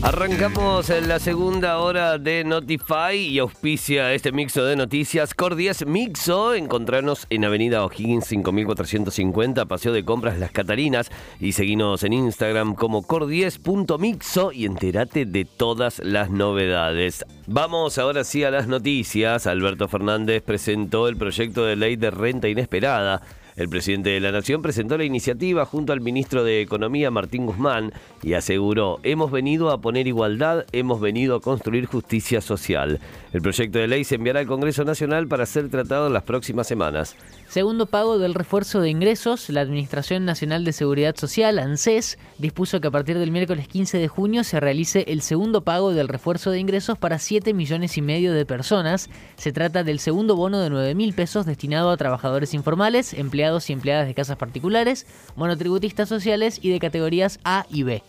Arrancamos en la segunda hora de Notify y auspicia este mixo de noticias. Cordies Mixo, encontrarnos en Avenida O'Higgins 5450, Paseo de Compras Las Catarinas y seguinos en Instagram como cordies.mixo y entérate de todas las novedades. Vamos ahora sí a las noticias. Alberto Fernández presentó el proyecto de ley de renta inesperada. El presidente de la Nación presentó la iniciativa junto al ministro de Economía Martín Guzmán y aseguró, hemos venido a poner igualdad, hemos venido a construir justicia social. El proyecto de ley se enviará al Congreso Nacional para ser tratado en las próximas semanas. Segundo pago del refuerzo de ingresos, la Administración Nacional de Seguridad Social, ANSES, dispuso que a partir del miércoles 15 de junio se realice el segundo pago del refuerzo de ingresos para 7 millones y medio de personas. Se trata del segundo bono de 9 mil pesos destinado a trabajadores informales, empleados y empleadas de casas particulares, monotributistas sociales y de categorías A y B.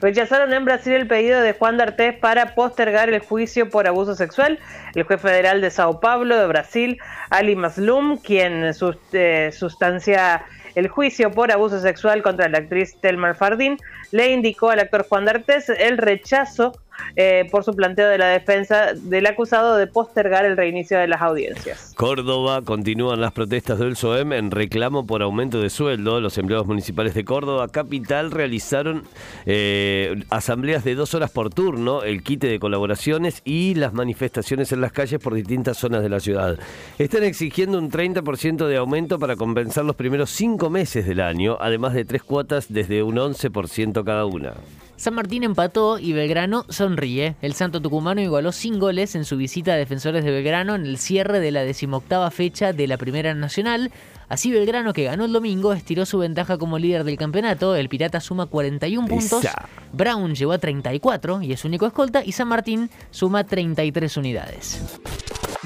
Rechazaron en Brasil el pedido de Juan D'Artés para postergar el juicio por abuso sexual. El juez federal de Sao Paulo, de Brasil, Ali Maslum, quien eh, sustancia el juicio por abuso sexual contra la actriz Telmar Fardín, le indicó al actor Juan D'Artés el rechazo eh, por su planteo de la defensa del acusado de postergar el reinicio de las audiencias. Córdoba continúan las protestas del SOEM en reclamo por aumento de sueldo. Los empleados municipales de Córdoba Capital realizaron eh, asambleas de dos horas por turno, el quite de colaboraciones y las manifestaciones en las calles por distintas zonas de la ciudad. Están exigiendo un 30% de aumento para compensar los primeros cinco meses del año, además de tres cuotas desde un 11% cada una. San Martín empató y Belgrano sonríe. El Santo Tucumano igualó sin goles en su visita a Defensores de Belgrano en el cierre de la decimoctava fecha de la Primera Nacional. Así Belgrano, que ganó el domingo, estiró su ventaja como líder del campeonato. El Pirata suma 41 puntos. Brown llegó a 34 y es único escolta. Y San Martín suma 33 unidades.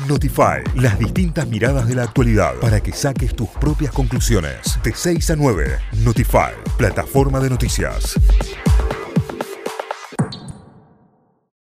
Notify, las distintas miradas de la actualidad para que saques tus propias conclusiones. De 6 a 9, Notify, plataforma de noticias.